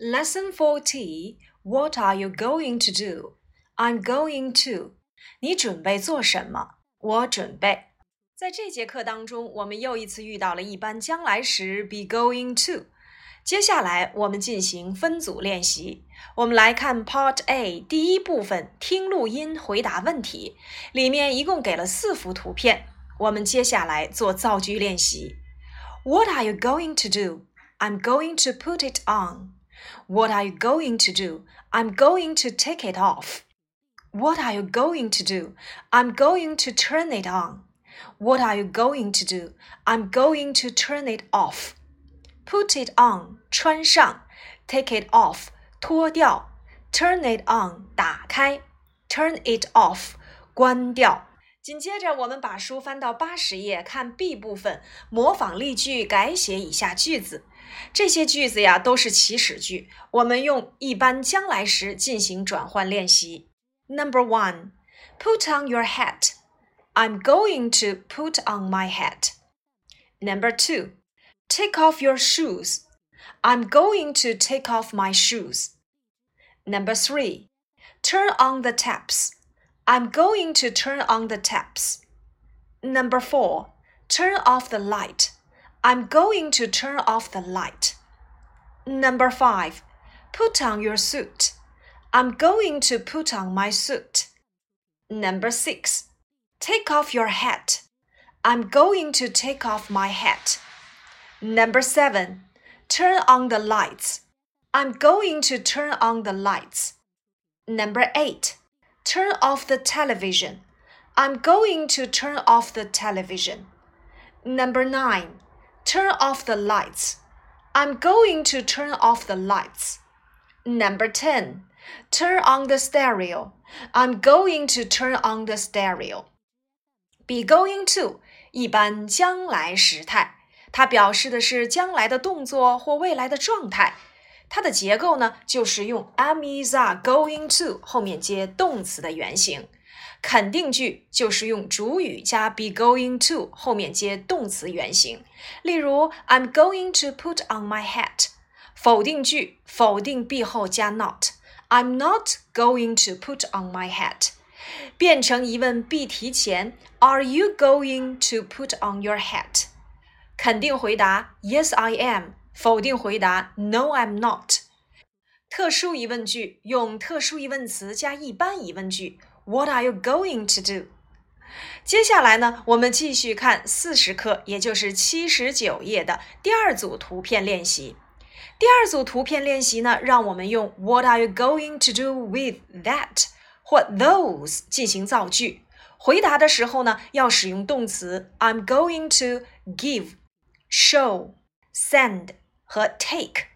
Lesson 40 What are you going to do? I'm going to. 你准备做什么？我准备。在这节课当中，我们又一次遇到了一般将来时 be going to。接下来我们进行分组练习。我们来看 Part A 第一部分，听录音回答问题。里面一共给了四幅图片。我们接下来做造句练习。What are you going to do? I'm going to put it on. What are you going to do? I'm going to take it off. What are you going to do? I'm going to turn it on. What are you going to do? I'm going to turn it off. Put it on 穿上，take it off 脱掉，turn it on 打开，turn it off 关掉。 紧接着，我们把书翻到八十页，看 B 部分，模仿例句，改写以下句子。这些句子呀，都是祈使句，我们用一般将来时进行转换练习。Number one, put on your hat. I'm going to put on my hat. Number two, take off your shoes. I'm going to take off my shoes. Number three, turn on the taps. I'm going to turn on the taps. Number four, turn off the light. I'm going to turn off the light. Number five, put on your suit. I'm going to put on my suit. Number six, take off your hat. I'm going to take off my hat. Number seven, turn on the lights. I'm going to turn on the lights. Number eight, turn off the television. I'm going to turn off the television. Number nine, turn off the lights. I'm going to turn off the lights. Number 10, turn on the stereo. I'm going to turn on the stereo. Be going to 一般将来时态，它表示的是将来的动作或未来的状态。 它的结构呢，就是用 am is are going to 后面接动词的原形。肯定句就是用主语加 be going to 后面接动词原形。例如，I'm going to put on my hat。否定句否定 be 后加 not，I'm not going to put on my hat。变成疑问 be 提前，Are you going to put on your hat？肯定回答 Yes I am。否定回答 No I'm not。特殊疑问句用特殊疑问词加一般疑问句。What are you going to do？接下来呢，我们继续看四十课，也就是七十九页的第二组图片练习。第二组图片练习呢，让我们用 What are you going to do with that 或 those 进行造句。回答的时候呢，要使用动词 I'm going to give、show、send 和 take。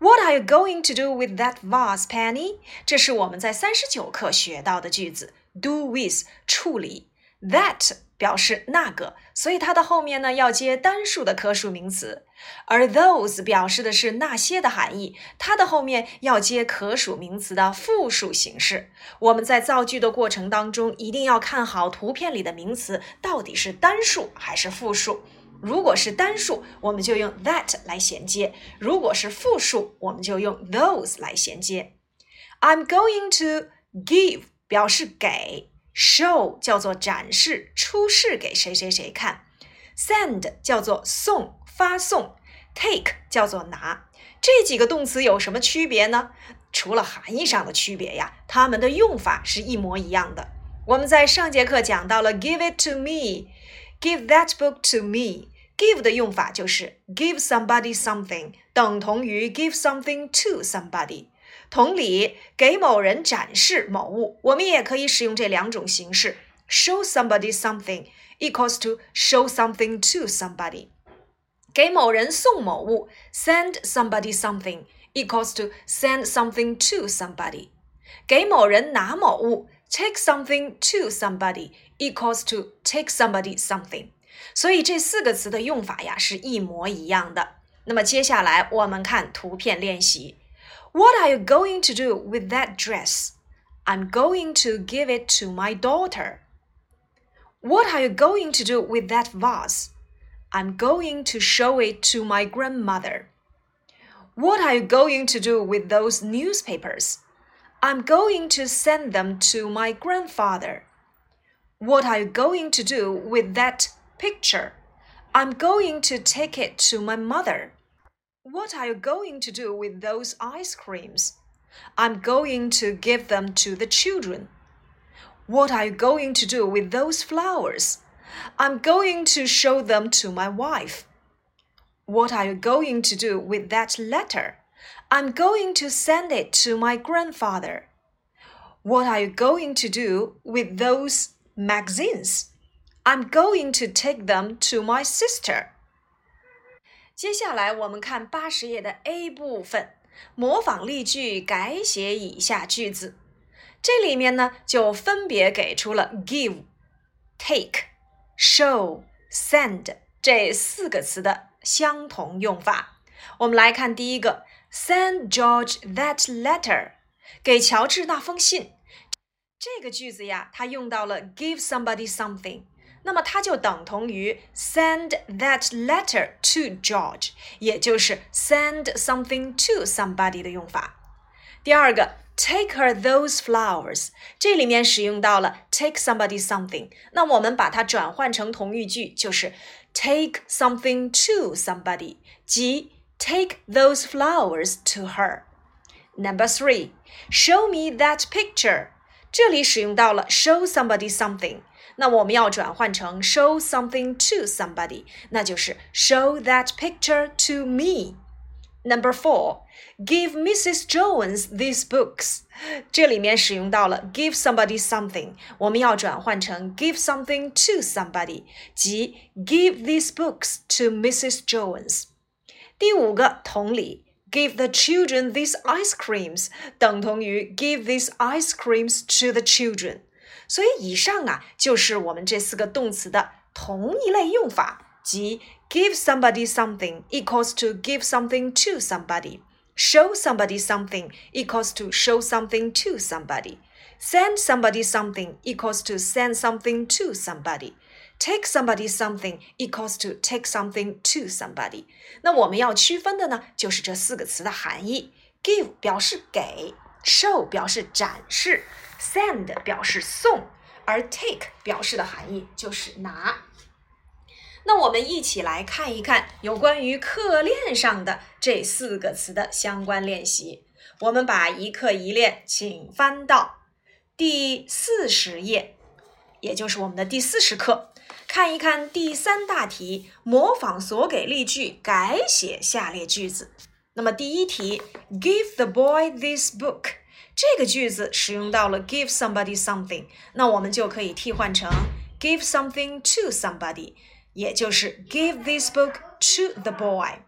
What are you going to do with that vase, Penny？这是我们在三十九课学到的句子。Do with 处理，that 表示那个，所以它的后面呢要接单数的可数名词，而 those 表示的是那些的含义，它的后面要接可数名词的复数形式。我们在造句的过程当中，一定要看好图片里的名词到底是单数还是复数。如果是单数，我们就用 that 来衔接；如果是复数，我们就用 those 来衔接。I'm going to give 表示给，show 叫做展示、出示给谁谁谁看，send 叫做送、发送，take 叫做拿。这几个动词有什么区别呢？除了含义上的区别呀，它们的用法是一模一样的。我们在上节课讲到了 give it to me，give that book to me。give 的用法就是 give somebody something 等同于 give something to somebody。同理，给某人展示某物，我们也可以使用这两种形式。show somebody something equals to show something to somebody。给某人送某物，send somebody something equals to send something to somebody。给某人拿某物，take something to somebody equals to take somebody something。 所以这四个词的用法呀是一模一样的。那么接下来我们看图片练习。What are you going to do with that dress? I'm going to give it to my daughter. What are you going to do with that vase? I'm going to show it to my grandmother. What are you going to do with those newspapers? I'm going to send them to my grandfather. What are you going to do with that picture? I'm going to take it to my mother. What are you going to do with those ice creams? I'm going to give them to the children. What are you going to do with those flowers? I'm going to show them to my wife. What are you going to do with that letter? I'm going to send it to my grandfather. What are you going to do with those magazines? I'm going to take them to my sister. 接下来我们看八十页的 A 部分，模仿例句，改写以下句子。这里面呢，就分别给出了 give、take、show、send 这四个词的相同用法。我们来看第一个，send George that letter，给乔治那封信。这个句子呀，它用到了 give somebody something，那么它就等同于 send that letter to George，也就是 send something to somebody 的用法。第二个，take her those flowers，这里面使用到了 take somebody something，那我们把它转换成同义句，就是 take something to somebody，即 take those flowers to her。Number three, show me that picture。这里使用到了 show somebody something， 那我们要转换成 show something to somebody，那就是 show that picture to me。Number four, give Mrs. Jones these books。这里面使用到了 give somebody something，我们要转换成 give something to somebody，即 give these books to Mrs. Jones。第五个同理。Give the children these ice creams 等同于 give these ice creams to the children。 所以以上啊就是我们这四个动词的同一类用法，即 give somebody something equals to give something to somebody。Show somebody something equals to show something to somebody. Send somebody something equals to send something to somebody. Take somebody something equals to take something to somebody。那我们要区分的呢，就是这四个词的含义。Give 表示给，show 表示展示 ，send 表示送，而 take 表示的含义就是拿。那我们一起来看一看有关于课练上的这四个词的相关练习。我们把一课一练，请翻到第四十页，也就是我们的第四十课。看一看第三大题，模仿所给例句，改写下列句子。那么第一题，Give the boy this book，这个句子使用到了 give somebody something，那我们就可以替换成 give something to somebody，也就是 give this book to the boy。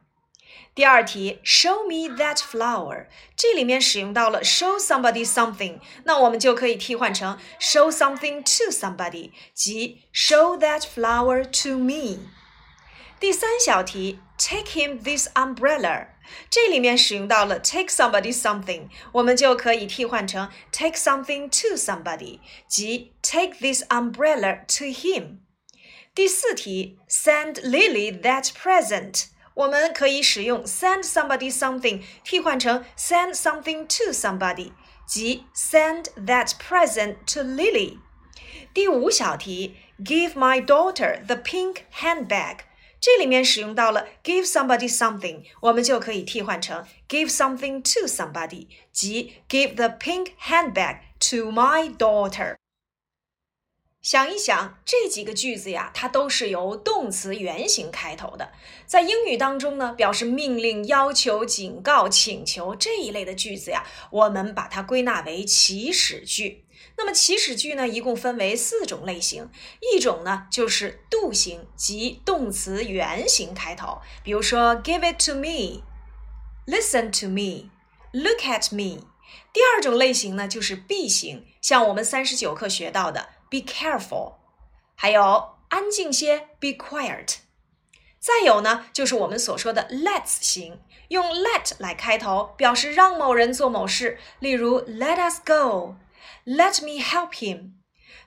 第二题，Show me that flower，这里面使用到了 show somebody something，那我们就可以替换成 show something to somebody，即 show that flower to me。第三小题，Take him this umbrella，这里面使用到了 take somebody something，我们就可以替换成 take something to somebody，即 take this umbrella to him。第四题，Send Lily that present。我们可以使用 send somebody something 替换成 send something to somebody，即 send that present to Lily。第五小题，Give my daughter the pink handbag， 这里面使用到了 give somebody something，我们就可以替换成 give something to somebody，即 give the pink handbag to my daughter。想一想，这几个句子呀，它都是由动词原形开头的。在英语当中呢，表示命令、要求、警告、请求这一类的句子呀，我们把它归纳为祈使句。那么祈使句呢，一共分为四种类型。一种呢，就是 do 型，即动词原形开头，比如说 give it to me，listen to me，look at me。第二种类型呢，就是 be 型，像我们三十九课学到的。Be careful，还有安静些，Be quiet。再有呢，就是我们所说的 Let's 型，用 Let 来开头，表示让某人做某事，例如 Let us go Let me help him。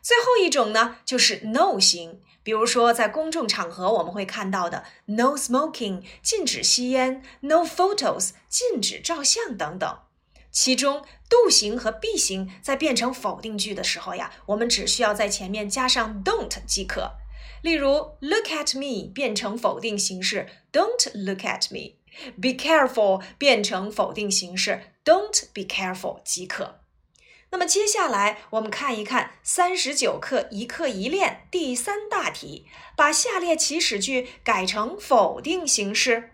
最后一种呢，就是 no 型。比如说，在公众场合我们会看到的 no smoking 禁止吸烟，no photos 禁止照相等等。其中 do 型和 be 型在变成否定句的时候呀，我们只需要在前面加上 don't 即可。例如，look at me 变成否定形式，don't look at me；be careful 变成否定形式，don't be careful 即可。那么接下来我们看一看三十九课一课一练第三大题，把下列祈使句改成否定形式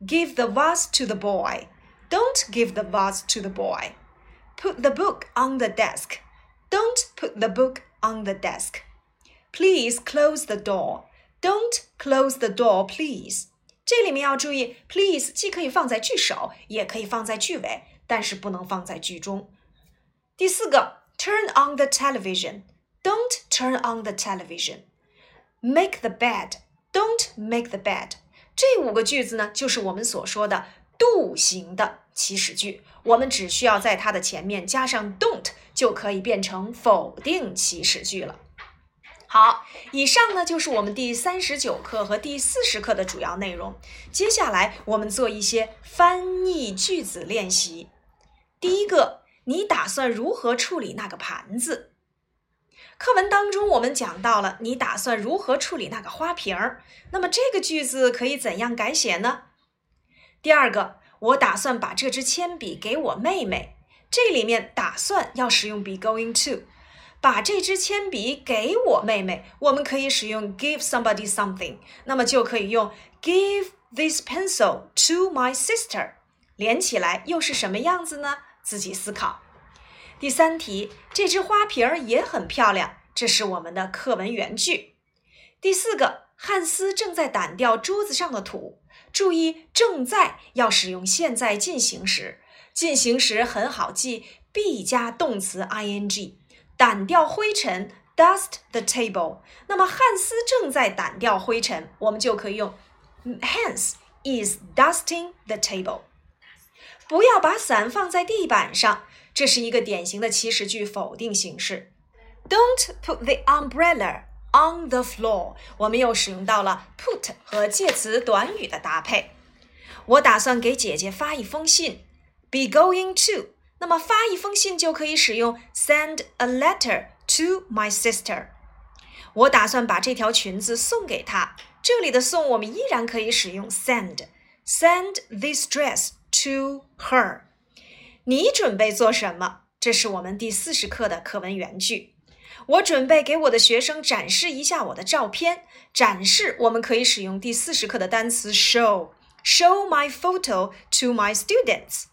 ：Give the vase to the boy. Don't give the vase to the boy. Put the book on the desk. Don't put the book on the desk. Please close the door. Don't close the door, please. 这里面要注意，please 既可以放在句首，也可以放在句尾，但是不能放在句中。第四个，turn on the television. Don't turn on the television. Make the bed. Don't make the bed. 这五个句子呢，就是我们所说的 do 型的祈使句。我们只需要在它的前面加上 don't，就可以变成否定祈使句了。好，以上呢就是我们第三十九课和第四十课的主要内容。接下来我们做一些翻译句子练习。第一个。你打算如何处理那个盘子？课文当中我们讲到了，你打算如何处理那个花瓶儿？那么这个句子可以怎样改写呢？第二个，我打算把这支铅笔给我妹妹。这里面打算要使用 be going to，把这支铅笔给我妹妹，我们可以使用 give somebody something，那么就可以用 give this pencil to my sister，连起来又是什么样子呢？自己思考。第三题，这只花瓶儿也很漂亮，这是我们的课文原句。第四个，汉斯正在掸掉桌子上的土。注意，正在要使用现在进行时，进行时很好记，be 加动词 ing，掸掉灰尘，dust the table。那么汉斯正在掸掉灰尘，我们就可以用 Hans is dusting the table。不要把伞放在地板上，这是一个典型的祈使句否定形式。Don't put the umbrella on the floor。我们又使用到了 put 和介词短语的搭配。我打算给姐姐发一封信。Be going to。那么发一封信就可以使用 send a letter to my sister。我打算把这条裙子送给她。这里的送我们依然可以使用 send。Send this dress。To her，你准备做什么？这是我们第四十课的课文原句。我准备给我的学生展示一下我的照片。展示我们可以使用第四十课的单词 show。Show my photo to my students。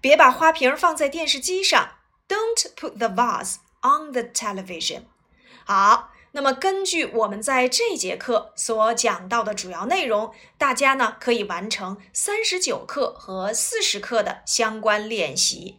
别把花瓶放在电视机上。Don't put the vase on the television。好。那么，根据我们在这节课所讲到的主要内容，大家呢可以完成三十九课和四十课的相关练习。